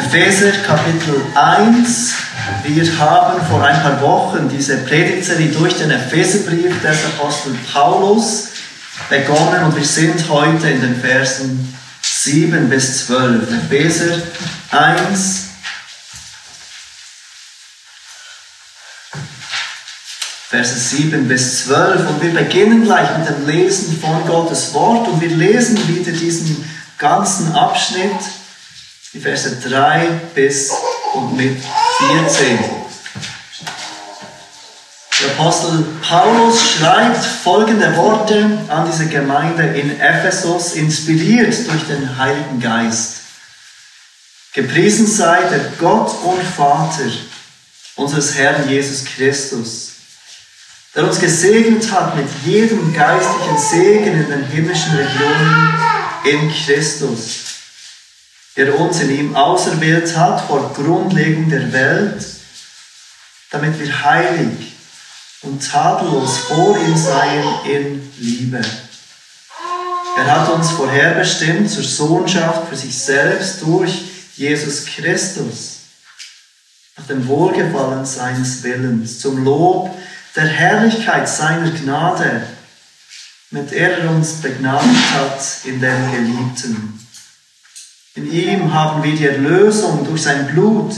Epheser Kapitel 1. Wir haben vor ein paar Wochen diese Predigtserie durch den Epheserbrief des Apostel Paulus begonnen und wir sind heute in den Versen 7 bis 12. Epheser 1, Verse 7 bis 12. Und wir beginnen gleich mit dem Lesen von Gottes Wort und wir lesen wieder diesen ganzen Abschnitt, die Verse 3 bis und mit 14. Der Apostel Paulus schreibt folgende Worte an diese Gemeinde in Ephesus, inspiriert durch den Heiligen Geist. Gepriesen sei der Gott und Vater unseres Herrn Jesus Christus der uns gesegnet hat mit jedem geistlichen Segen in den himmlischen Regionen in Christus, der uns in ihm auserwählt hat vor Grundlegung der Welt, damit wir heilig und tadellos vor ihm seien in Liebe. Er hat uns vorherbestimmt zur Sohnschaft für sich selbst durch Jesus Christus, nach dem Wohlgefallen seines Willens, zum Lob der Herrlichkeit seiner Gnade, mit der er uns begnadigt hat in dem Geliebten. In ihm haben wir die Erlösung durch sein Blut,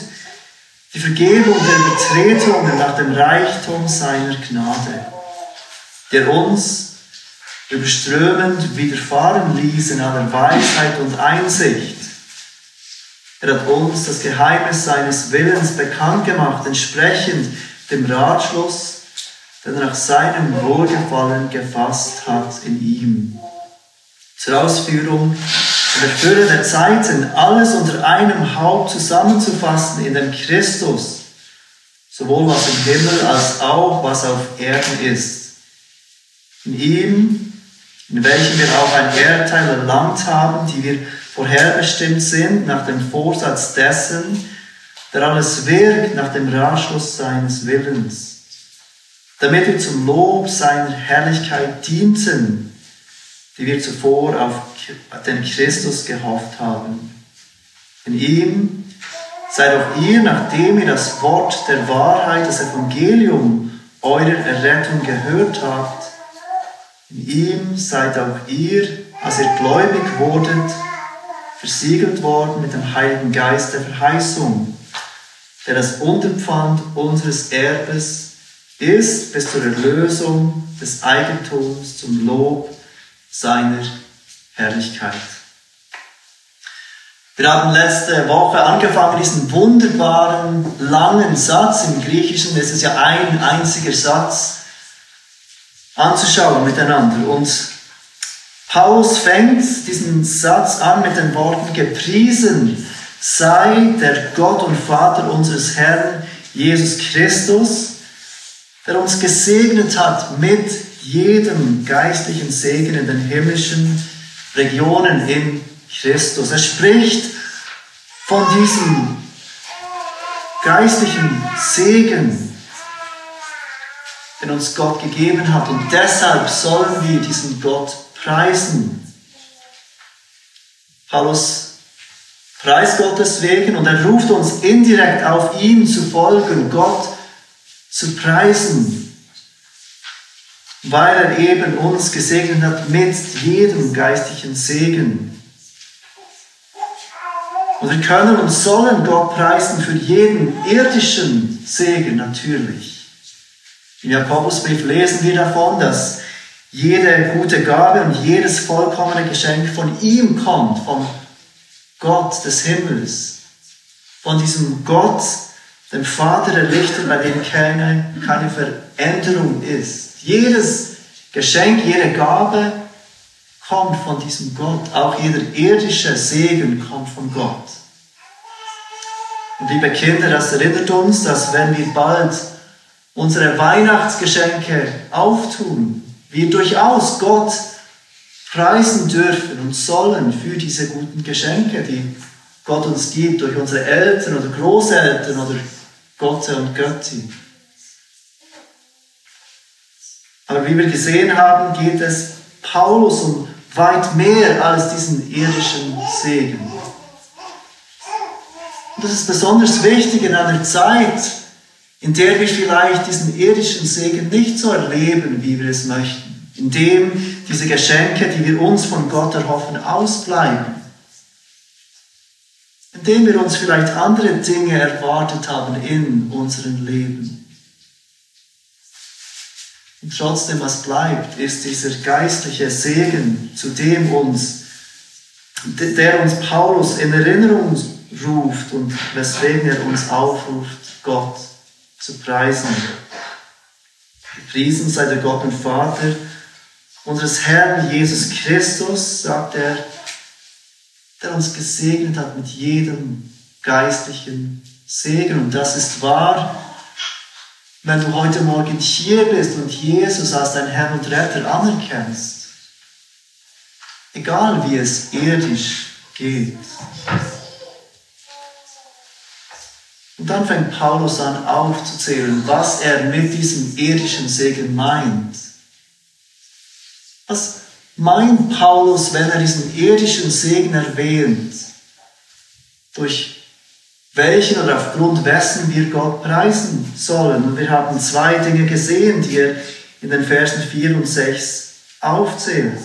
die Vergebung der Übertretungen nach dem Reichtum seiner Gnade, der uns überströmend widerfahren ließ in aller Weisheit und Einsicht. Er hat uns das Geheimnis seines Willens bekannt gemacht, entsprechend dem Ratschluss den er nach seinem Wohlgefallen gefasst hat in ihm. Zur Ausführung und Erfülle der Zeiten alles unter einem Haupt zusammenzufassen in dem Christus, sowohl was im Himmel als auch was auf Erden ist. In ihm, in welchem wir auch ein Erdteil erlangt haben, die wir vorherbestimmt sind nach dem Vorsatz dessen, der alles wirkt nach dem Ratschluss seines Willens damit wir zum Lob seiner Herrlichkeit dienten, die wir zuvor auf den Christus gehofft haben. In ihm seid auch ihr, nachdem ihr das Wort der Wahrheit, das Evangelium eurer Errettung gehört habt, in ihm seid auch ihr, als ihr gläubig wurdet, versiegelt worden mit dem Heiligen Geist der Verheißung, der das Unterpfand unseres Erbes ist bis zur Erlösung des Eigentums zum Lob seiner Herrlichkeit. Wir haben letzte Woche angefangen, diesen wunderbaren, langen Satz im Griechischen, es ist ja ein einziger Satz, anzuschauen miteinander. Und Paulus fängt diesen Satz an mit den Worten, gepriesen sei der Gott und Vater unseres Herrn Jesus Christus, der uns gesegnet hat mit jedem geistlichen Segen in den himmlischen Regionen in Christus. Er spricht von diesem geistlichen Segen, den uns Gott gegeben hat. Und deshalb sollen wir diesen Gott preisen. Paulus preist Gott deswegen und er ruft uns indirekt auf ihn zu folgen. Gott zu preisen, weil er eben uns gesegnet hat mit jedem geistlichen Segen. Und wir können und sollen Gott preisen für jeden irdischen Segen natürlich. Im Jakobusbrief lesen wir davon, dass jede gute Gabe und jedes vollkommene Geschenk von ihm kommt, von Gott des Himmels, von diesem Gott, dem Vater der Richter, bei dem keine, keine Veränderung ist. Jedes Geschenk, jede Gabe kommt von diesem Gott. Auch jeder irdische Segen kommt von Gott. Und liebe Kinder, das erinnert uns, dass wenn wir bald unsere Weihnachtsgeschenke auftun, wir durchaus Gott preisen dürfen und sollen für diese guten Geschenke, die Gott uns gibt durch unsere Eltern oder Großeltern oder Gotte und Göttin. Aber wie wir gesehen haben, geht es Paulus um weit mehr als diesen irdischen Segen. Und das ist besonders wichtig in einer Zeit, in der wir vielleicht diesen irdischen Segen nicht so erleben, wie wir es möchten, in dem diese Geschenke, die wir uns von Gott erhoffen, ausbleiben, in dem wir uns vielleicht andere Dinge erwartet haben in unserem Leben. Und trotzdem, was bleibt, ist dieser geistliche Segen, zu dem uns, der uns Paulus in Erinnerung ruft und weswegen er uns aufruft, Gott zu preisen. Gepriesen sei der Gott und Vater unseres Herrn Jesus Christus, sagt er, der uns gesegnet hat mit jedem geistlichen Segen. Und das ist wahr, wenn du heute Morgen hier bist und Jesus als dein Herr und Retter anerkennst. Egal wie es irdisch geht. Und dann fängt Paulus an aufzuzählen, was er mit diesem irdischen Segen meint. Was meint Paulus, wenn er diesen irdischen Segen erwähnt? Durch welchen oder aufgrund wessen wir Gott preisen sollen. Und wir haben zwei Dinge gesehen, die er in den Versen 4 und 6 aufzählt.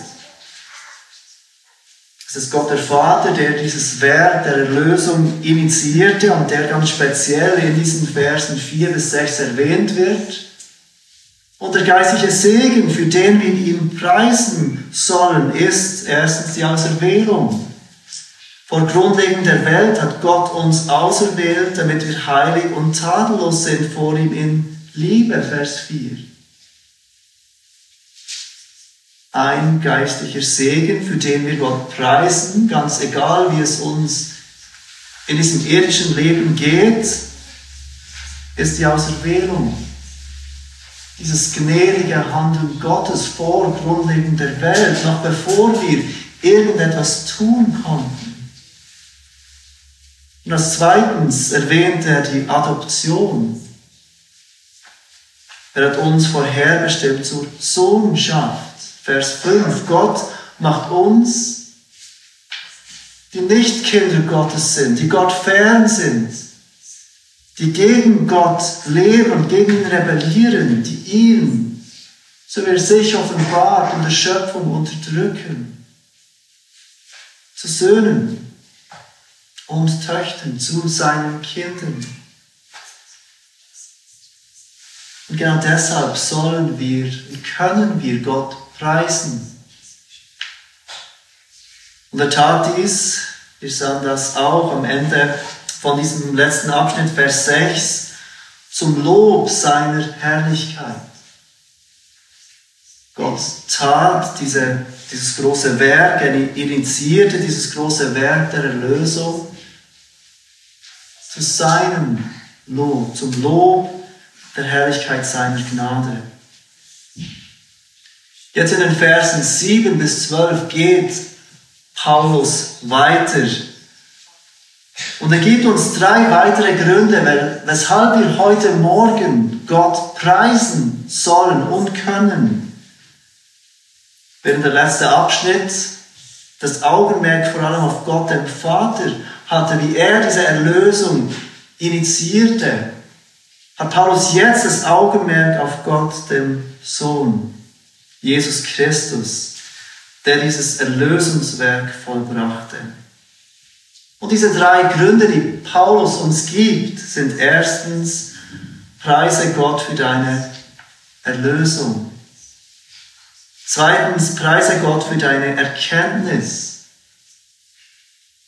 Es ist Gott der Vater, der dieses Werk der Erlösung initiierte und der ganz speziell in diesen Versen 4 bis 6 erwähnt wird. Und der geistliche Segen, für den wir ihn preisen sollen, ist erstens die Auserwählung. Vor Grundlegung der Welt hat Gott uns auserwählt, damit wir heilig und tadellos sind vor ihm in Liebe, Vers 4. ein geistlicher Segen, für den wir Gott preisen, ganz egal, wie es uns in diesem irdischen Leben geht, ist die Auserwählung. Dieses gnädige Handeln Gottes vor Grundlegung der Welt, noch bevor wir irgendetwas tun konnten. Und als zweitens erwähnt er die Adoption. Er hat uns vorherbestimmt zur Sohnschaft. Vers 5. Gott macht uns, die nicht Kinder Gottes sind, die Gott fern sind, die gegen Gott leben und gegen ihn rebellieren, die ihn, so wie er sich offenbart, in der Schöpfung unterdrücken, zu Söhnen und Töchtern, zu seinen Kindern. Und genau deshalb sollen wir und können wir Gott preisen. Und er tat dies, wir sahen das auch am Ende von diesem letzten Abschnitt, Vers 6, zum Lob seiner Herrlichkeit. Gott tat diese, dieses große Werk, er initiierte dieses große Werk der Erlösung zu seinem Lob, zum Lob der Herrlichkeit seiner Gnade. Jetzt in den Versen 7 bis 12 geht Paulus weiter. Und er gibt uns drei weitere Gründe, weshalb wir heute Morgen Gott preisen sollen und können. Während der letzte Abschnitt das Augenmerk vor allem auf Gott, dem Vater, hatte, wie er diese Erlösung initiierte, hat Paulus jetzt das Augenmerk auf Gott, dem Sohn. Jesus Christus, der dieses Erlösungswerk vollbrachte. Und diese drei Gründe, die Paulus uns gibt, sind erstens, preise Gott für deine Erlösung. Zweitens, preise Gott für deine Erkenntnis.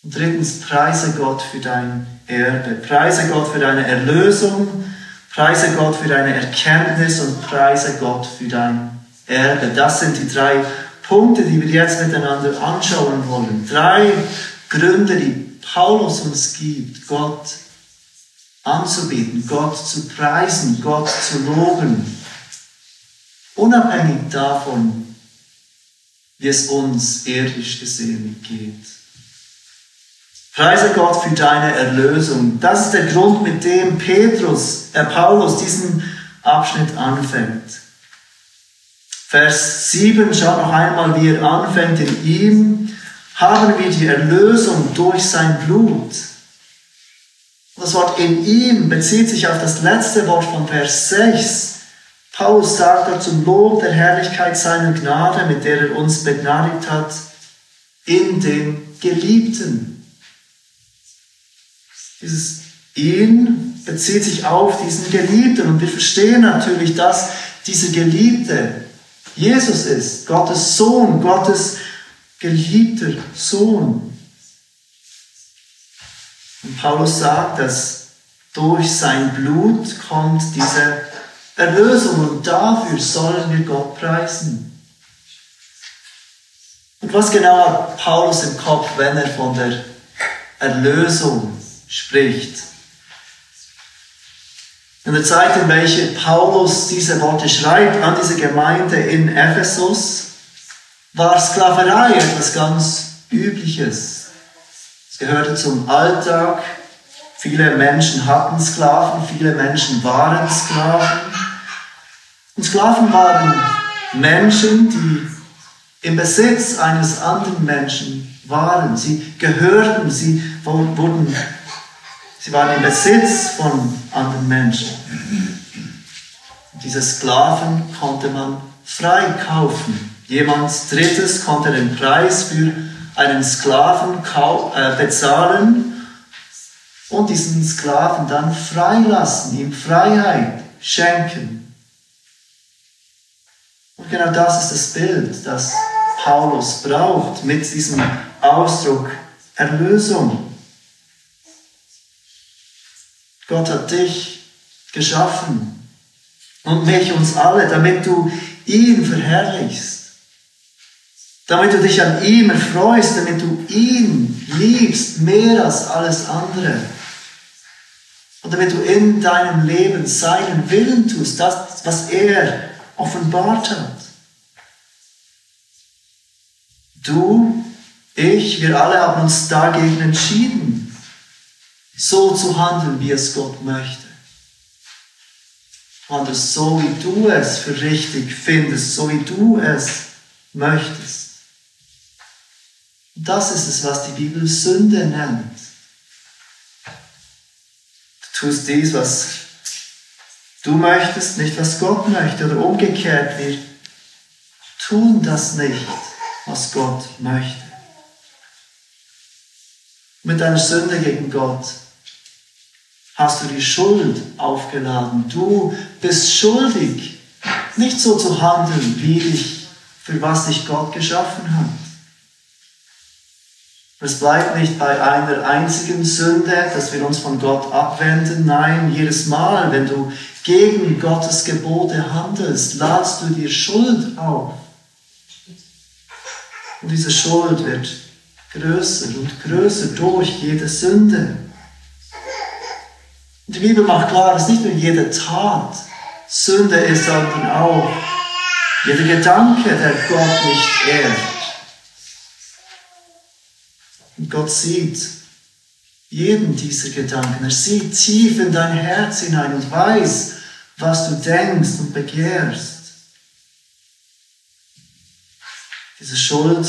Und drittens, preise Gott für dein Erbe. Preise Gott für deine Erlösung, preise Gott für deine Erkenntnis und preise Gott für dein Erbe. Das sind die drei Punkte, die wir jetzt miteinander anschauen wollen. Drei Gründe, die Paulus uns gibt, Gott anzubieten, Gott zu preisen, Gott zu loben. Unabhängig davon, wie es uns irdisch gesehen geht. Preise Gott für deine Erlösung. Das ist der Grund, mit dem Petrus, äh Paulus diesen Abschnitt anfängt. Vers 7, schaut noch einmal, wie er anfängt. In ihm haben wir die Erlösung durch sein Blut. Das Wort in ihm bezieht sich auf das letzte Wort von Vers 6. Paulus sagt dort zum Lob der Herrlichkeit seiner Gnade, mit der er uns begnadigt hat, in dem Geliebten. Dieses ihn bezieht sich auf diesen Geliebten und wir verstehen natürlich, dass dieser Geliebte Jesus ist, Gottes Sohn, Gottes geliebter Sohn. Und Paulus sagt, dass durch sein Blut kommt diese Erlösung und dafür sollen wir Gott preisen. Und was genau hat Paulus im Kopf, wenn er von der Erlösung spricht? In der Zeit, in welcher Paulus diese Worte schreibt an diese Gemeinde in Ephesus, war Sklaverei etwas ganz Übliches. Es gehörte zum Alltag. Viele Menschen hatten Sklaven, viele Menschen waren Sklaven. Und Sklaven waren Menschen, die im Besitz eines anderen Menschen waren. Sie gehörten, sie wurden Sie waren im Besitz von anderen Menschen. Diese Sklaven konnte man freikaufen. Jemand Drittes konnte den Preis für einen Sklaven äh, bezahlen und diesen Sklaven dann freilassen, ihm Freiheit schenken. Und genau das ist das Bild, das Paulus braucht mit diesem Ausdruck Erlösung. Gott hat dich geschaffen und mich, uns alle, damit du ihn verherrlichst. Damit du dich an ihm erfreust, damit du ihn liebst mehr als alles andere. Und damit du in deinem Leben seinen Willen tust, das, was er offenbart hat. Du, ich, wir alle haben uns dagegen entschieden so zu handeln, wie es Gott möchte. Handelst so, wie du es für richtig findest, so wie du es möchtest. Das ist es, was die Bibel Sünde nennt. Du tust dies, was du möchtest, nicht was Gott möchte. Oder umgekehrt, wir tun das nicht, was Gott möchte. Mit deiner Sünde gegen Gott hast du die Schuld aufgeladen. Du bist schuldig, nicht so zu handeln, wie dich, für was dich Gott geschaffen hat. Es bleibt nicht bei einer einzigen Sünde, dass wir uns von Gott abwenden. Nein, jedes Mal, wenn du gegen Gottes Gebote handelst, ladst du dir Schuld auf. Und diese Schuld wird größer und größer durch jede Sünde. Die Bibel macht klar, dass nicht nur jede Tat Sünde ist, sondern auch jeder Gedanke, der Gott nicht ehrt. Und Gott sieht jeden dieser Gedanken. Er sieht tief in dein Herz hinein und weiß, was du denkst und begehrst. Diese Schuld,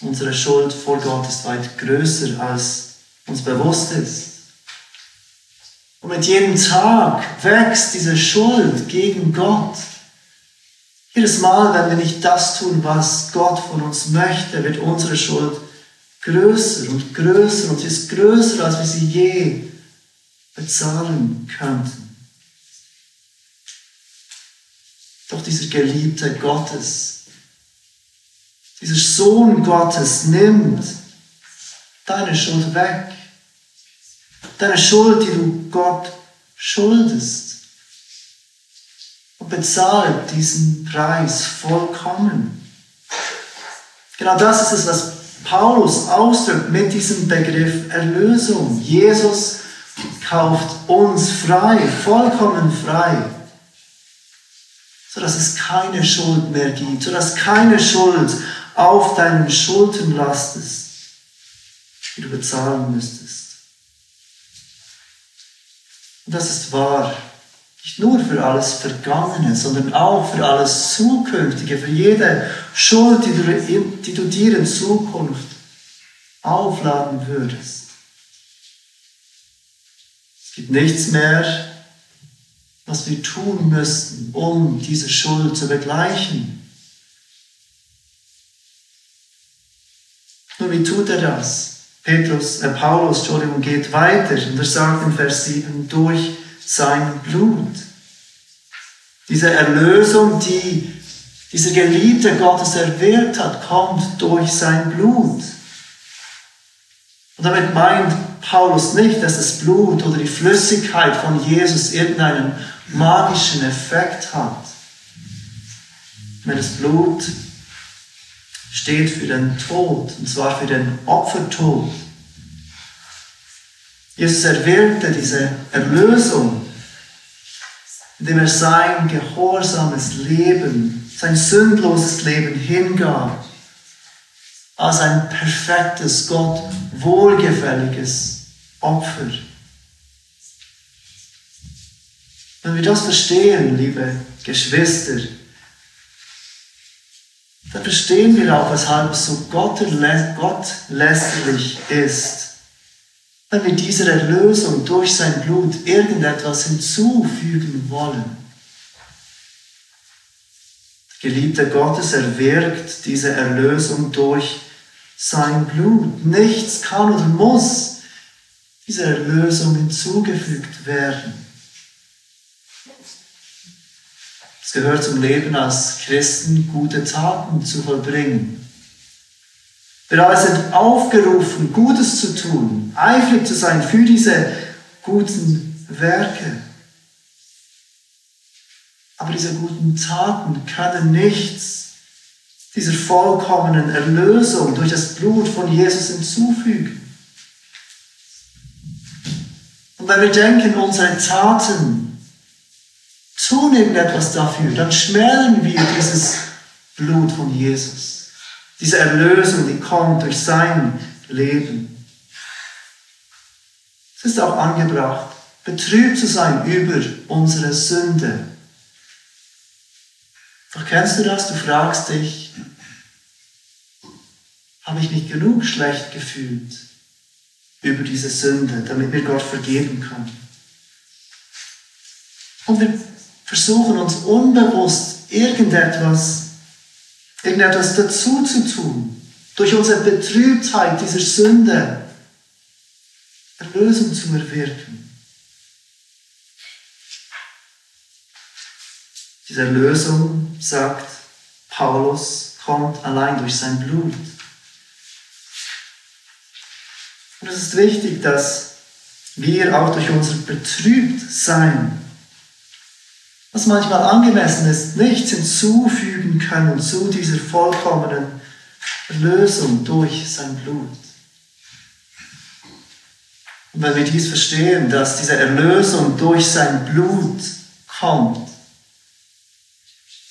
unsere Schuld vor Gott ist weit größer, als uns bewusst ist. Und mit jedem Tag wächst diese Schuld gegen Gott. Jedes Mal, wenn wir nicht das tun, was Gott von uns möchte, wird unsere Schuld größer und größer und sie ist größer, als wir sie je bezahlen könnten. Doch dieser Geliebte Gottes, dieser Sohn Gottes nimmt deine Schuld weg deine Schuld, die du Gott schuldest. Und bezahlt diesen Preis vollkommen. Genau das ist es, was Paulus ausdrückt mit diesem Begriff Erlösung. Jesus kauft uns frei, vollkommen frei, sodass es keine Schuld mehr gibt, sodass keine Schuld auf deinen Schultern lastest, die du bezahlen müsstest. Und das ist wahr. Nicht nur für alles Vergangene, sondern auch für alles Zukünftige, für jede Schuld, die du, die du dir in Zukunft aufladen würdest. Es gibt nichts mehr, was wir tun müssten, um diese Schuld zu begleichen. Nun, wie tut er das? Petrus, äh, Paulus, Entschuldigung, geht weiter und er sagt in Vers 7, durch sein Blut. Diese Erlösung, die dieser Geliebte Gottes erwirkt hat, kommt durch sein Blut. Und damit meint Paulus nicht, dass das Blut oder die Flüssigkeit von Jesus irgendeinen magischen Effekt hat. Wenn das Blut steht für den Tod, und zwar für den Opfertod. Jesus erwirkte diese Erlösung, indem er sein gehorsames Leben, sein sündloses Leben hingab, als ein perfektes, Gott wohlgefälliges Opfer. Wenn wir das verstehen, liebe Geschwister, dann verstehen wir auch, weshalb es so gottlästerlich ist, wenn wir dieser Erlösung durch sein Blut irgendetwas hinzufügen wollen. Der Geliebte Gottes erwirkt diese Erlösung durch sein Blut. Nichts kann oder muss dieser Erlösung hinzugefügt werden. Gehört zum Leben als Christen, gute Taten zu vollbringen. Wir alle sind aufgerufen, Gutes zu tun, eifrig zu sein für diese guten Werke. Aber diese guten Taten können nichts dieser vollkommenen Erlösung durch das Blut von Jesus hinzufügen. Und wenn wir denken, unsere Taten tun irgendetwas dafür, dann schmälern wir dieses Blut von Jesus. Diese Erlösung, die kommt durch sein Leben. Es ist auch angebracht, betrübt zu sein über unsere Sünde. Doch kennst du das? Du fragst dich, habe ich mich genug schlecht gefühlt über diese Sünde, damit mir Gott vergeben kann? Und wir versuchen uns unbewusst irgendetwas, irgendetwas dazu zu tun, durch unsere Betrübtheit dieser Sünde Erlösung zu erwirken. Diese Erlösung, sagt Paulus, kommt allein durch sein Blut. Und es ist wichtig, dass wir auch durch unser Betrübtsein was manchmal angemessen ist, nichts hinzufügen können zu dieser vollkommenen Erlösung durch sein Blut. Und wenn wir dies verstehen, dass diese Erlösung durch sein Blut kommt,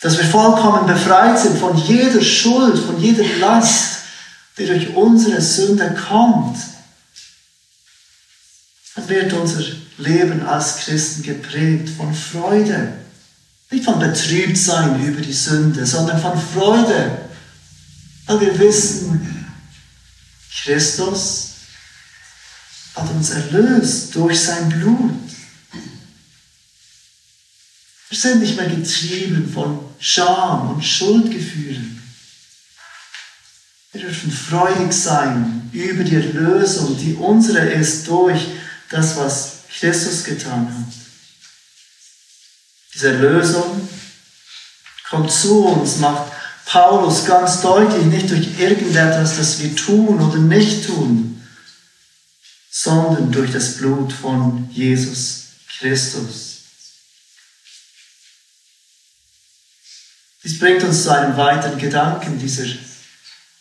dass wir vollkommen befreit sind von jeder Schuld, von jeder Last, die durch unsere Sünde kommt, dann wird unser Leben als Christen geprägt von Freude, nicht von Betrübtsein über die Sünde, sondern von Freude, weil wir wissen, Christus hat uns erlöst durch sein Blut. Wir sind nicht mehr getrieben von Scham und Schuldgefühlen. Wir dürfen freudig sein über die Erlösung, die unsere ist durch das, was Christus getan hat. Diese Lösung kommt zu uns, macht Paulus ganz deutlich, nicht durch irgendetwas, das wir tun oder nicht tun, sondern durch das Blut von Jesus Christus. Dies bringt uns zu einem weiteren Gedanken, dieser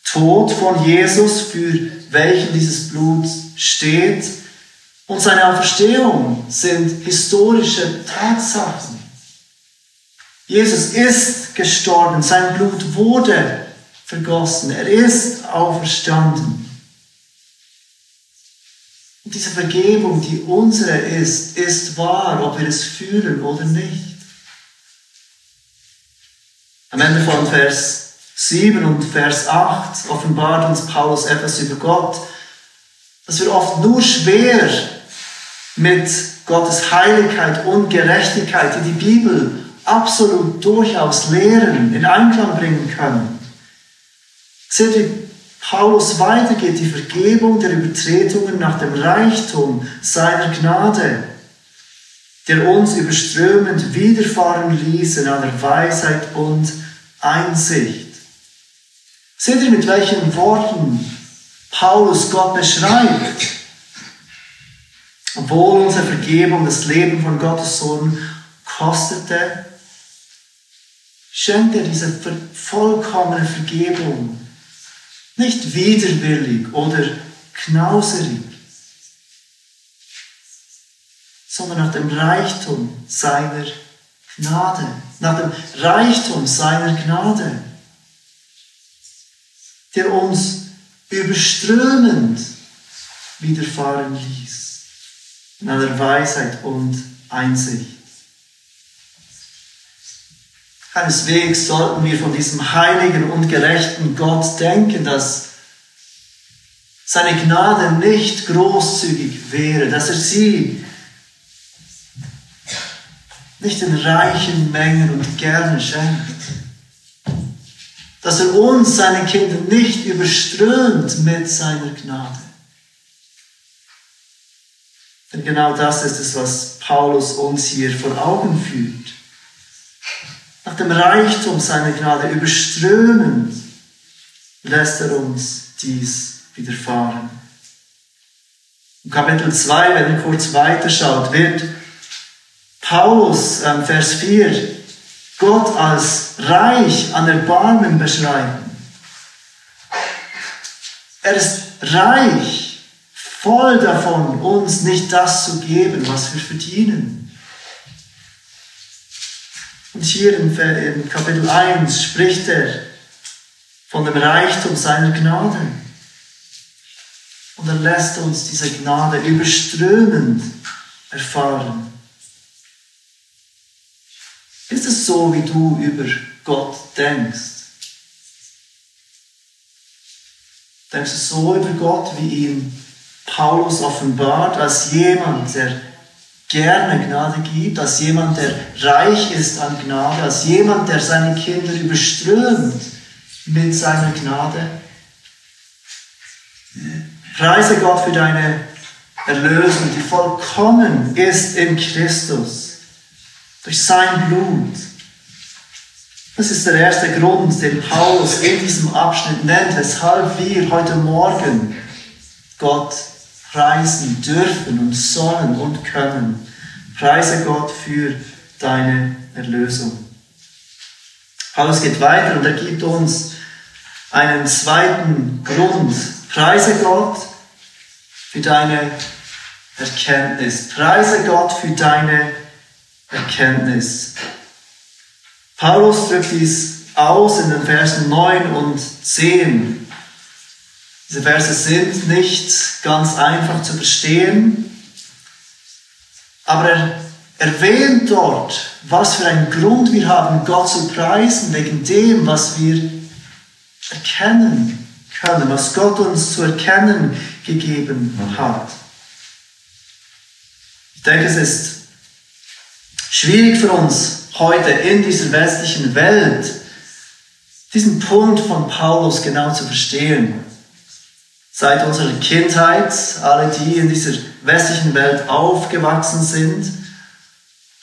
Tod von Jesus, für welchen dieses Blut steht, und seine Auferstehung sind historische Tatsachen. Jesus ist gestorben, sein Blut wurde vergossen, er ist auferstanden. Und diese Vergebung, die unsere ist, ist wahr, ob wir es fühlen oder nicht. Am Ende von Vers 7 und Vers 8 offenbart uns Paulus etwas über Gott, das wir oft nur schwer mit Gottes Heiligkeit und Gerechtigkeit, die die Bibel absolut durchaus lehren, in Einklang bringen können. Seht, wie Paulus weitergeht, die Vergebung der Übertretungen nach dem Reichtum seiner Gnade, der uns überströmend widerfahren ließ in aller Weisheit und Einsicht. Seht ihr, mit welchen Worten Paulus Gott beschreibt? Obwohl unsere Vergebung das Leben von Gottes Sohn kostete, schenkt er diese vollkommene Vergebung. Nicht widerwillig oder knauserig, sondern nach dem Reichtum seiner Gnade, nach dem Reichtum seiner Gnade, der uns überströmend widerfahren ließ, in aller Weisheit und Einsicht. Keineswegs sollten wir von diesem heiligen und gerechten Gott denken, dass seine Gnade nicht großzügig wäre, dass er sie nicht in reichen Mengen und gerne schenkt, dass er uns, seine Kinder, nicht überströmt mit seiner Gnade. Denn genau das ist es, was Paulus uns hier vor Augen führt nach dem Reichtum seiner Gnade überströmend, lässt er uns dies widerfahren. Im Kapitel 2, wenn ihr kurz weiterschaut, wird Paulus, äh, Vers 4, Gott als reich an Erbarmen beschreiben. Er ist reich, voll davon, uns nicht das zu geben, was wir verdienen. Und hier in, Kapitel 1 spricht er von dem Reichtum seiner Gnade. Und er lässt uns diese Gnade überströmend erfahren. Ist es so, wie du über Gott denkst? Denkst du so über Gott, wie ihn Paulus offenbart, als jemand, der gerne Gnade gibt, als jemand, der reich ist an Gnade, als jemand, der seine Kinder überströmt mit seiner Gnade. Preise Gott für deine Erlösung, die vollkommen ist in Christus, durch sein Blut. Das ist der erste Grund, den Paulus in diesem Abschnitt nennt, weshalb wir heute Morgen Gott preisen dürfen und sollen und können. Preise Gott für deine Erlösung. Paulus geht weiter und er gibt uns einen zweiten Grund. Preise Gott für deine Erkenntnis. Preise Gott für deine Erkenntnis. Paulus drückt dies aus in den Versen 9 und 10. Diese Verse sind nicht ganz einfach zu verstehen, aber er erwähnt dort, was für einen Grund wir haben, Gott zu preisen, wegen dem, was wir erkennen können, was Gott uns zu erkennen gegeben hat. Ich denke, es ist schwierig für uns heute in dieser westlichen Welt, diesen Punkt von Paulus genau zu verstehen. Seit unserer Kindheit, alle, die in dieser westlichen Welt aufgewachsen sind,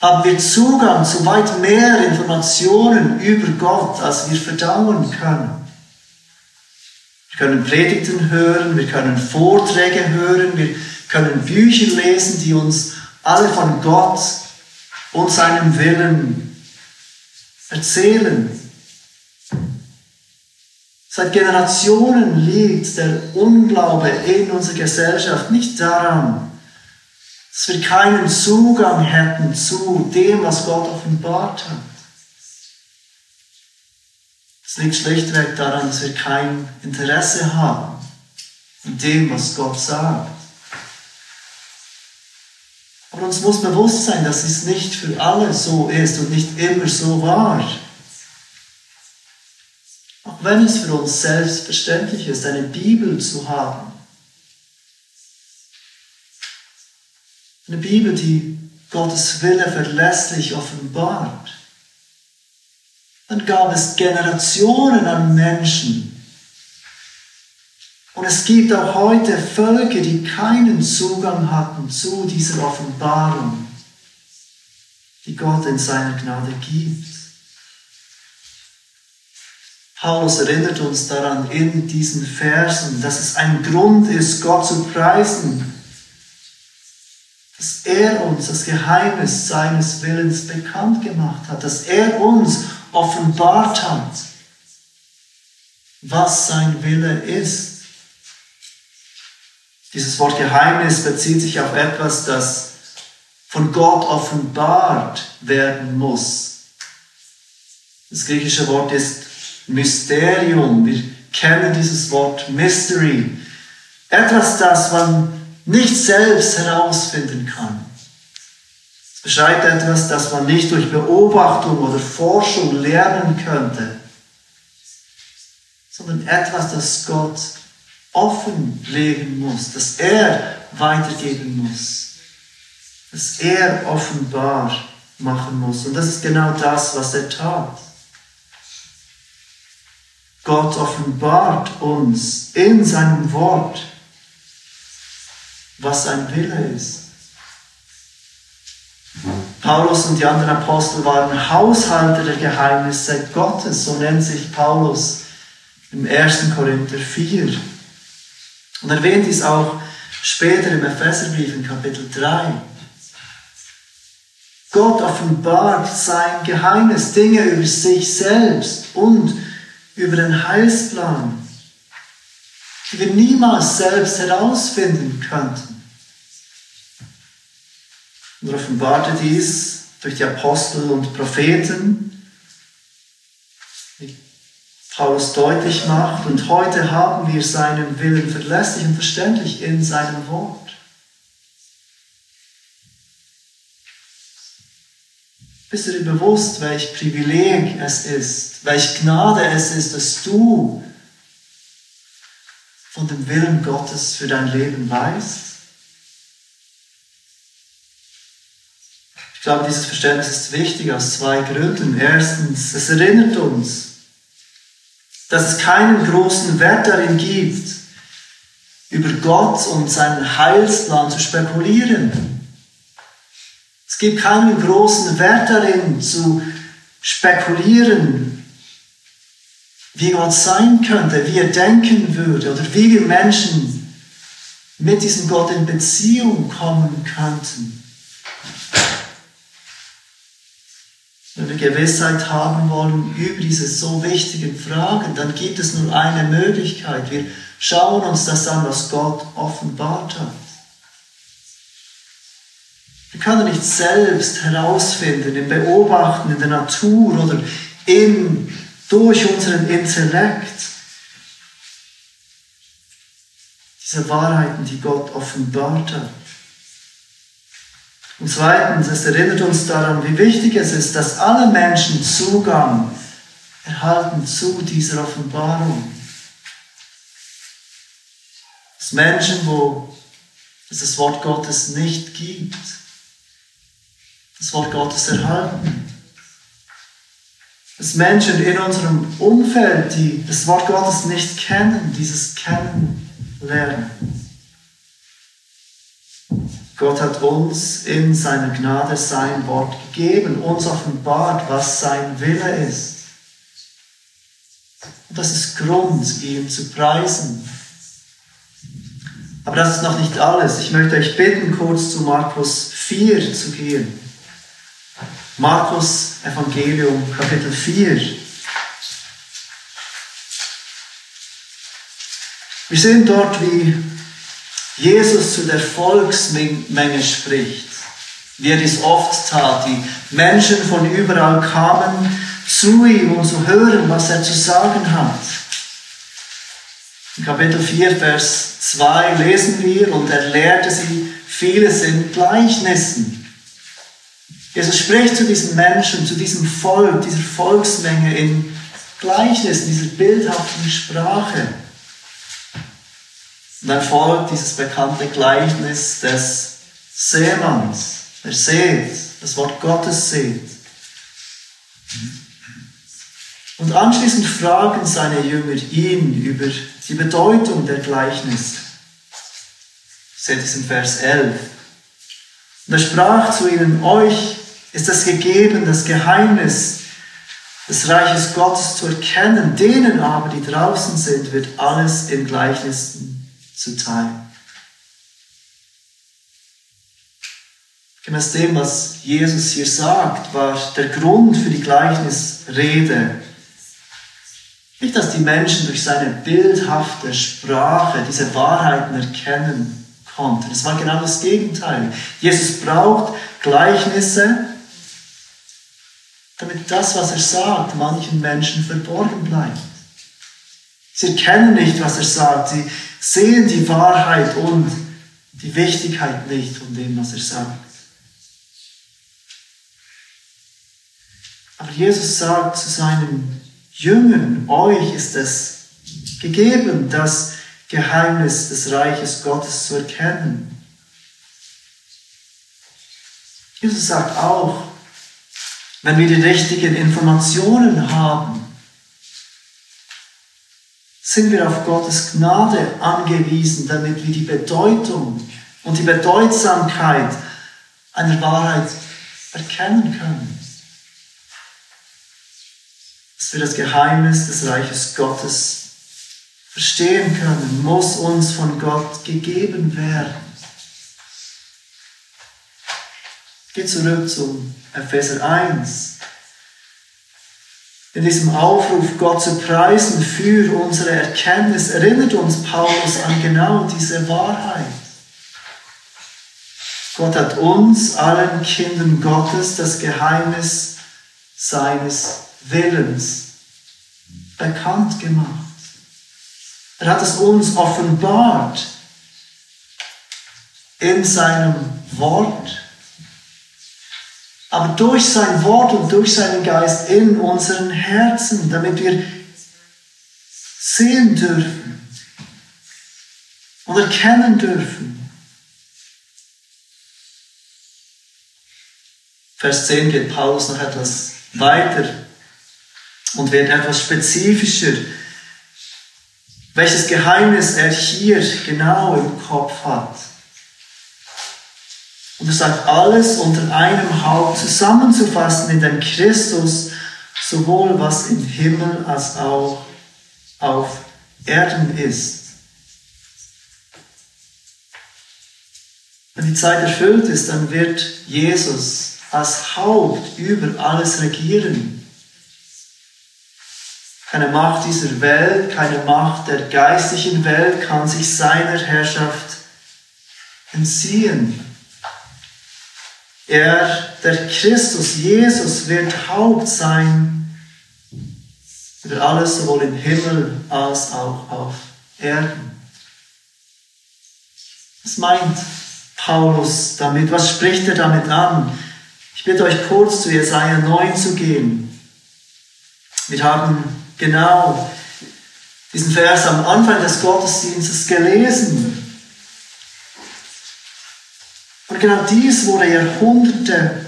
haben wir Zugang zu weit mehr Informationen über Gott, als wir verdauen können. Wir können Predigten hören, wir können Vorträge hören, wir können Bücher lesen, die uns alle von Gott und seinem Willen erzählen. Seit Generationen liegt der Unglaube in unserer Gesellschaft nicht daran, dass wir keinen Zugang hätten zu dem, was Gott offenbart hat. Es liegt schlichtweg daran, dass wir kein Interesse haben an dem, was Gott sagt. Aber uns muss bewusst sein, dass es nicht für alle so ist und nicht immer so war wenn es für uns selbstverständlich ist, eine Bibel zu haben, Eine Bibel, die Gottes Wille verlässlich offenbart. Dann gab es Generationen an Menschen. Und es gibt auch heute Völker, die keinen Zugang hatten zu dieser Offenbarung, die Gott in seiner Gnade gibt. Paulus erinnert uns daran in diesen Versen, dass es ein Grund ist, Gott zu preisen, dass er uns das Geheimnis seines Willens bekannt gemacht hat, dass er uns offenbart hat, was sein Wille ist. Dieses Wort Geheimnis bezieht sich auf etwas, das von Gott offenbart werden muss. Das griechische Wort ist Mysterium. Wir kennen dieses Wort Mystery. Etwas, das man nicht selbst herausfinden kann. Es beschreibt etwas, das man nicht durch Beobachtung oder Forschung lernen könnte, sondern etwas, das Gott offenlegen muss, das er weitergeben muss, das er offenbar machen muss. Und das ist genau das, was er tat. Gott offenbart uns in seinem Wort, was sein Wille ist. Paulus und die anderen Apostel waren Haushalter der Geheimnisse Gottes, so nennt sich Paulus im 1. Korinther 4. Und erwähnt dies auch später im Epheserbrief in Kapitel 3. Gott offenbart sein Geheimnis, Dinge über sich selbst und über den Heilsplan, die wir niemals selbst herausfinden könnten. Und offenbarte dies durch die Apostel und Propheten, wie Paulus deutlich macht. Und heute haben wir seinen Willen verlässlich und verständlich in seinem Wort. Bist du dir bewusst, welch Privileg es ist, welch Gnade es ist, dass du von dem Willen Gottes für dein Leben weißt? Ich glaube, dieses Verständnis ist wichtig aus zwei Gründen. Erstens, es erinnert uns, dass es keinen großen Wert darin gibt, über Gott und seinen Heilsplan zu spekulieren gibt keinen großen Wert darin zu spekulieren, wie Gott sein könnte, wie er denken würde oder wie wir Menschen mit diesem Gott in Beziehung kommen könnten. Wenn wir Gewissheit haben wollen über diese so wichtigen Fragen, dann gibt es nur eine Möglichkeit. Wir schauen uns das an, was Gott offenbart hat. Wir können nicht selbst herausfinden, im Beobachten in der Natur oder in, durch unseren Intellekt. Diese Wahrheiten, die Gott offenbart hat. Und zweitens, es erinnert uns daran, wie wichtig es ist, dass alle Menschen Zugang erhalten zu dieser Offenbarung. Dass Menschen, wo es das Wort Gottes nicht gibt, das Wort Gottes erhalten. Dass Menschen in unserem Umfeld, die das Wort Gottes nicht kennen, dieses kennenlernen. Gott hat uns in seiner Gnade sein Wort gegeben, uns offenbart, was sein Wille ist. Und das ist Grund, ihn zu preisen. Aber das ist noch nicht alles. Ich möchte euch bitten, kurz zu Markus 4 zu gehen. Markus Evangelium Kapitel 4. Wir sehen dort, wie Jesus zu der Volksmenge spricht, wie er dies oft tat. Die Menschen von überall kamen zu ihm, um zu hören, was er zu sagen hat. In Kapitel 4, Vers 2 lesen wir, und er lehrte sie vieles in Gleichnissen Jesus spricht zu diesen Menschen, zu diesem Volk, dieser Volksmenge in Gleichnissen, dieser bildhaften Sprache. Und dann folgt dieses bekannte Gleichnis des Seemanns. Er seht, das Wort Gottes seht. Und anschließend fragen seine Jünger ihn über die Bedeutung der Gleichnisse. Seht es in Vers 11. Und er sprach zu ihnen, euch ist es gegeben, das Geheimnis des Reiches Gottes zu erkennen. Denen aber, die draußen sind, wird alles in Gleichnissen zuteil. Gemäß dem, was Jesus hier sagt, war der Grund für die Gleichnisrede nicht, dass die Menschen durch seine bildhafte Sprache diese Wahrheiten erkennen konnten. Es war genau das Gegenteil. Jesus braucht Gleichnisse, damit das, was er sagt, manchen Menschen verborgen bleibt. Sie erkennen nicht, was er sagt. Sie sehen die Wahrheit und die Wichtigkeit nicht von dem, was er sagt. Aber Jesus sagt zu seinen Jüngern, euch ist es gegeben, das Geheimnis des Reiches Gottes zu erkennen. Jesus sagt auch, wenn wir die richtigen Informationen haben, sind wir auf Gottes Gnade angewiesen, damit wir die Bedeutung und die Bedeutsamkeit einer Wahrheit erkennen können. Dass wir das Geheimnis des Reiches Gottes verstehen können, muss uns von Gott gegeben werden. Geht zurück zum Epheser 1. In diesem Aufruf, Gott zu preisen für unsere Erkenntnis, erinnert uns Paulus an genau diese Wahrheit. Gott hat uns, allen Kindern Gottes, das Geheimnis seines Willens bekannt gemacht. Er hat es uns offenbart in seinem Wort aber durch sein Wort und durch seinen Geist in unseren Herzen, damit wir sehen dürfen und erkennen dürfen. Vers 10 geht Paulus noch etwas weiter und wird etwas spezifischer, welches Geheimnis er hier genau im Kopf hat. Und er sagt, alles unter einem Haupt zusammenzufassen, in dem Christus sowohl was im Himmel als auch auf Erden ist. Wenn die Zeit erfüllt ist, dann wird Jesus als Haupt über alles regieren. Keine Macht dieser Welt, keine Macht der geistlichen Welt kann sich seiner Herrschaft entziehen. Er, der Christus, Jesus, wird Haupt sein über alles, sowohl im Himmel als auch auf Erden. Was meint Paulus damit? Was spricht er damit an? Ich bitte euch kurz zu Jesaja 9 zu gehen. Wir haben genau diesen Vers am Anfang des Gottesdienstes gelesen. Und genau dies wurde Jahrhunderte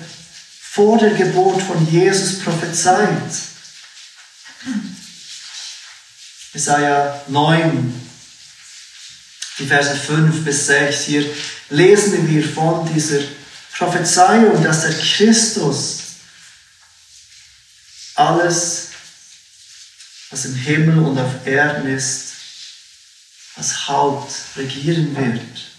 vor der Geburt von Jesus prophezeit. Jesaja 9, die Verse 5 bis 6. Hier lesen wir von dieser Prophezeiung, dass der Christus alles, was im Himmel und auf Erden ist, als Haupt regieren wird.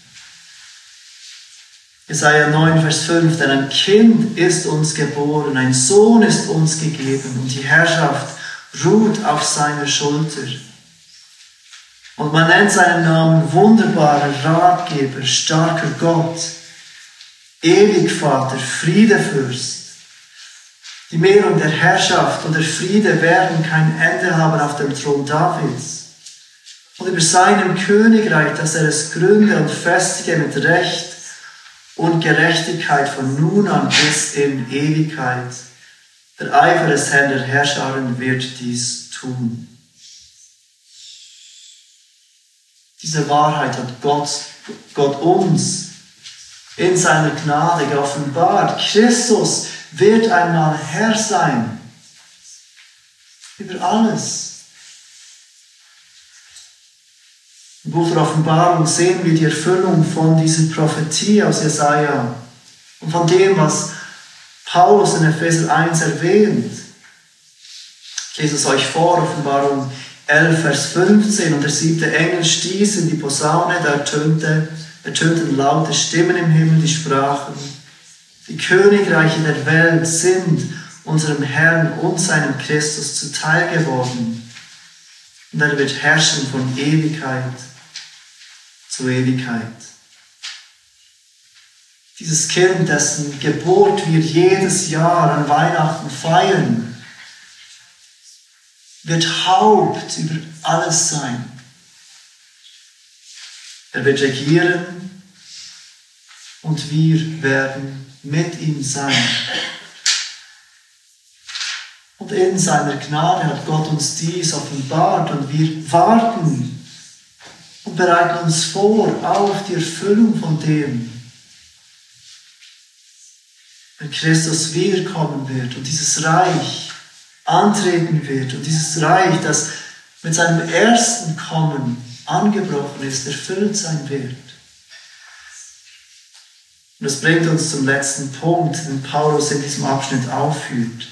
Jesaja 9, Vers 5, denn ein Kind ist uns geboren, ein Sohn ist uns gegeben und die Herrschaft ruht auf seiner Schulter. Und man nennt seinen Namen wunderbarer Ratgeber, starker Gott, ewig Vater, Friedefürst. Die Mehrung der Herrschaft und der Friede werden kein Ende haben auf dem Thron Davids. Und über seinem Königreich, dass er es gründe und festige mit Recht und Gerechtigkeit von nun an bis in Ewigkeit. Der Eifer des Herrn der Herrscherin wird dies tun. Diese Wahrheit hat Gott, Gott uns in seiner Gnade geoffenbart. Christus wird einmal Herr sein über alles. Im Buch der Offenbarung sehen wir die Erfüllung von dieser Prophetie aus Jesaja und von dem, was Paulus in Epheser 1 erwähnt. Ich lese es euch vor, Offenbarung 11, Vers 15. Und der siebte Engel stieß in die Posaune, da ertönte, ertönten laute Stimmen im Himmel, die sprachen, die Königreiche der Welt sind unserem Herrn und seinem Christus zuteil geworden. Und er wird herrschen von Ewigkeit zur Ewigkeit. Dieses Kind, dessen Geburt wir jedes Jahr an Weihnachten feiern, wird Haupt über alles sein. Er wird regieren und wir werden mit ihm sein. Und in seiner Gnade hat Gott uns dies offenbart und wir warten und bereiten uns vor auf die Erfüllung von dem, wenn Christus wiederkommen wird und dieses Reich antreten wird und dieses Reich, das mit seinem ersten Kommen angebrochen ist, erfüllt sein wird. Und das bringt uns zum letzten Punkt, den Paulus in diesem Abschnitt aufführt.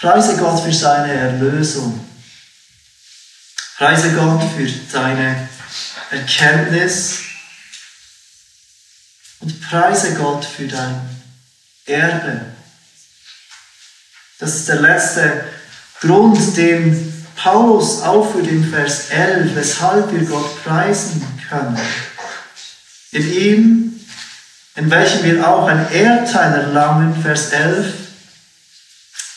Preise Gott für seine Erlösung. Preise Gott für deine Erkenntnis und preise Gott für dein Erbe. Das ist der letzte Grund, den Paulus aufführt im Vers 11, weshalb wir Gott preisen können. In ihm, in welchem wir auch ein Erdteil erlangen, Vers 11,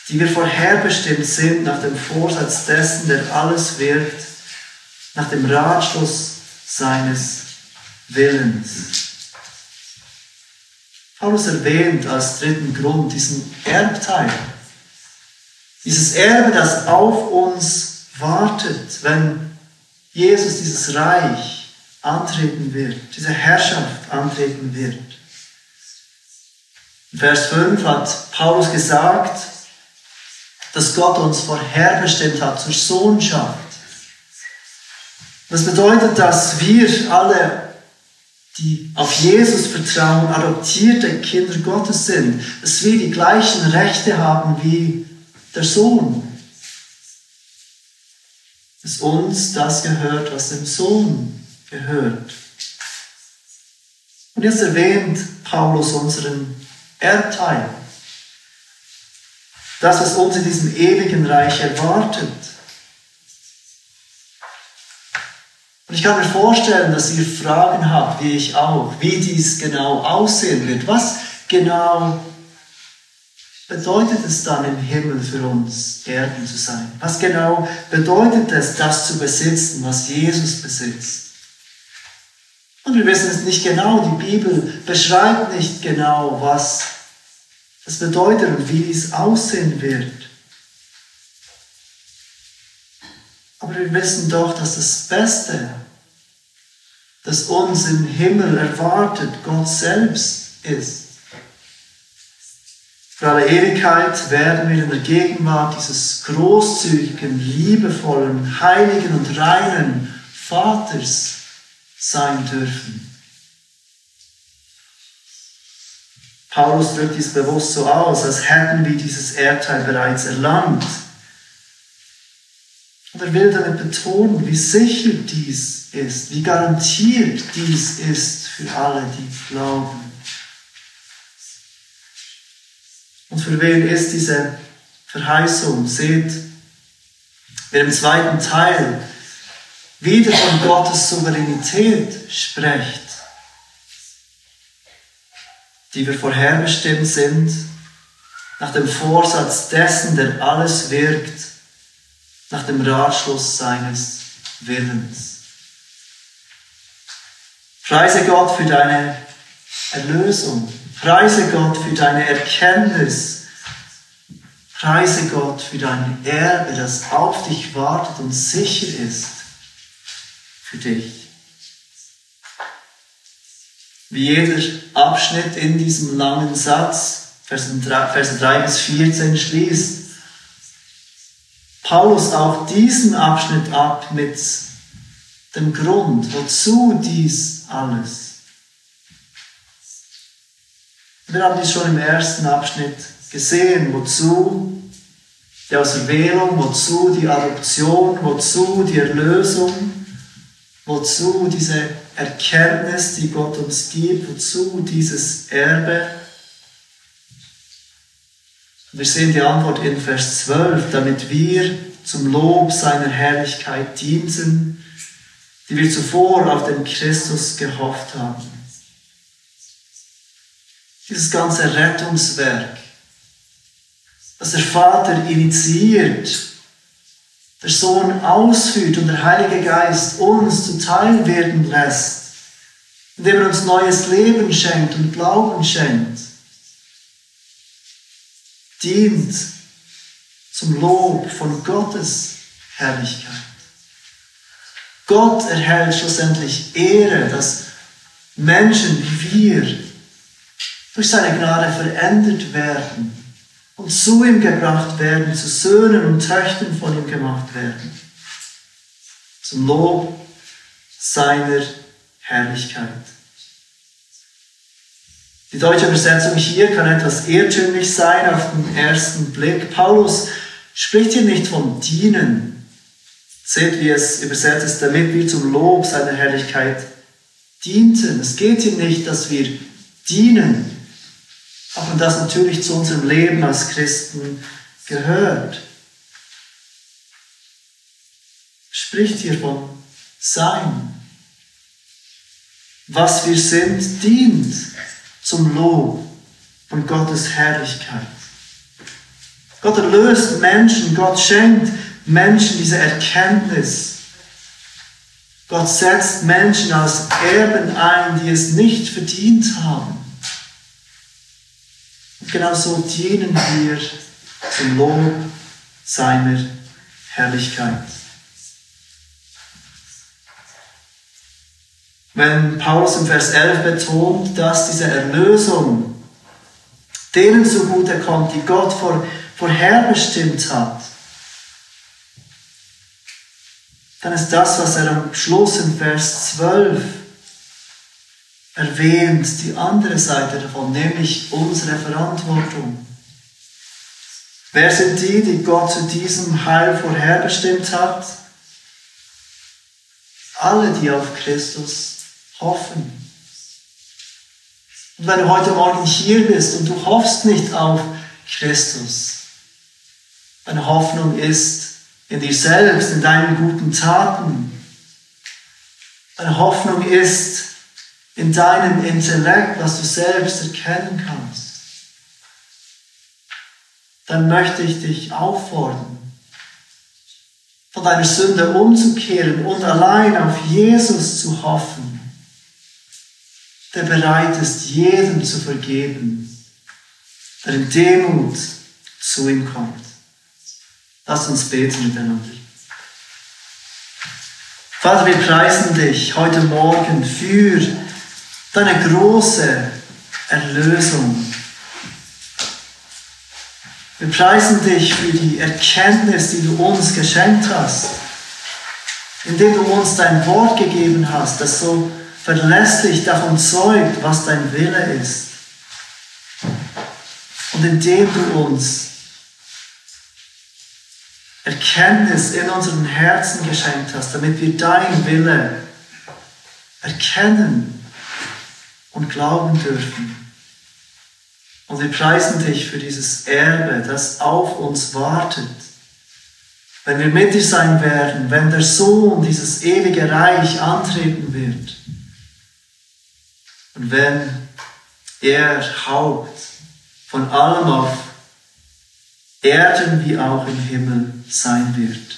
die wir vorherbestimmt sind nach dem Vorsatz dessen, der alles wirkt, nach dem Ratschluss seines Willens. Paulus erwähnt als dritten Grund diesen Erbteil, dieses Erbe, das auf uns wartet, wenn Jesus dieses Reich antreten wird, diese Herrschaft antreten wird. In Vers 5 hat Paulus gesagt, dass Gott uns vorherbestimmt hat zur Sohnschaft. Das bedeutet, dass wir alle, die auf Jesus vertrauen, adoptierte Kinder Gottes sind, dass wir die gleichen Rechte haben wie der Sohn. Dass uns das gehört, was dem Sohn gehört. Und jetzt erwähnt Paulus unseren Erbteil. Das, was uns in diesem ewigen Reich erwartet. Und ich kann mir vorstellen, dass ihr Fragen habt, wie ich auch, wie dies genau aussehen wird. Was genau bedeutet es dann im Himmel für uns, Erden zu sein? Was genau bedeutet es, das zu besitzen, was Jesus besitzt? Und wir wissen es nicht genau, die Bibel beschreibt nicht genau, was das bedeutet und wie dies aussehen wird. Aber wir wissen doch, dass das Beste, das uns im Himmel erwartet, Gott selbst ist. Für alle Ewigkeit werden wir in der Gegenwart dieses großzügigen, liebevollen, heiligen und reinen Vaters sein dürfen. Paulus drückt dies bewusst so aus, als hätten wir dieses Erdteil bereits erlangt. Und er will damit betonen, wie sicher dies ist, wie garantiert dies ist für alle, die glauben. Und für wen ist diese Verheißung? Seht, wer im zweiten Teil wieder von Gottes Souveränität spricht, die wir vorherbestimmt sind, nach dem Vorsatz dessen, der alles wirkt, nach dem Ratschluss seines Willens. Preise Gott für deine Erlösung. Preise Gott für deine Erkenntnis. Preise Gott für dein Erbe, das auf dich wartet und sicher ist für dich. wie jeder Abschnitt in diesem langen Satz, Verse 3 bis 14, schließt Paulus auch diesen Abschnitt ab mit dem Grund, wozu dies alles. Wir haben dies schon im ersten Abschnitt gesehen, wozu die Auserwählung, wozu die Adoption, wozu die Erlösung, wozu diese Erkenntnis, die Gott uns gibt, wozu dieses Erbe. Wir sehen die Antwort in Vers 12, damit wir zum Lob seiner Herrlichkeit dienten, die wir zuvor auf den Christus gehofft haben. Dieses ganze Rettungswerk, das der Vater initiiert, der Sohn ausführt und der Heilige Geist uns zuteil werden lässt, indem er uns neues Leben schenkt und Glauben schenkt, dient zum Lob von Gottes Herrlichkeit. Gott erhält schlussendlich Ehre, dass Menschen wie wir durch seine Gnade verändert werden und zu ihm gebracht werden, zu Söhnen und Töchtern von ihm gemacht werden. Zum Lob seiner Herrlichkeit. Die deutsche Übersetzung hier kann etwas irrtümlich sein auf den ersten Blick. Paulus spricht hier nicht vom Dienen, Seht, wie es übersetzt ist, damit wir zum Lob seiner Herrlichkeit dienten. Es geht hier nicht, dass wir dienen, auch wenn das natürlich zu unserem Leben als Christen gehört. Spricht hier von Sein. Was wir sind, dient zum Lob von Gottes Herrlichkeit. Gott erlöst Menschen, Gott schenkt Menschen diese Erkenntnis. Gott setzt Menschen als Erben ein, die es nicht verdient haben. Und genau so dienen wir zum Lob seiner Herrlichkeit. Wenn Paulus im Vers 11 betont, dass diese Erlösung denen zugute kommt, die Gott vor, vorherbestimmt hat, dann ist das, was er am Schluss in Vers 12 erwähnt, die andere Seite davon, nämlich unsere Verantwortung. Wer sind die, die Gott zu diesem Heil vorherbestimmt hat? Alle, die auf Christus hoffen. Und wenn du heute Morgen hier bist und du hoffst nicht auf Christus, deine Hoffnung ist in dir selbst, in deinen guten Taten. Deine Hoffnung ist in deinem Intellekt, was du selbst erkennen kannst. Dann möchte ich dich auffordern, von deiner Sünde umzukehren und allein auf Jesus zu hoffen, der bereit ist, jedem zu vergeben, der in Demut zu ihm kommt. Lass uns beten miteinander. Vater, wir preisen dich heute Morgen für deine große Erlösung. Wir preisen dich für die Erkenntnis, die du uns geschenkt hast, indem du uns dein Wort gegeben hast, das so verlässlich davon zeugt, was dein Wille ist. Und indem du uns Erkenntnis in unseren Herzen geschenkt hast, damit wir dein Wille erkennen und glauben dürfen. Und wir preisen dich für dieses Erbe, das auf uns wartet. Wenn wir mit dir sein werden, wenn der Sohn dieses ewige Reich antreten wird und wenn er Haupt von allem auf Erden wie auch im Himmel sein wird.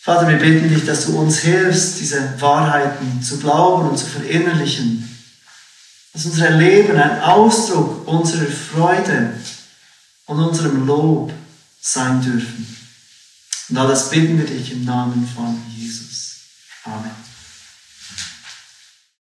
Vater, wir bitten dich, dass du uns hilfst, diese Wahrheiten zu glauben und zu verinnerlichen. Dass unser Leben ein Ausdruck unserer Freude und unserem Lob sein dürfen. Und all das bitten wir dich im Namen von Jesus. Amen.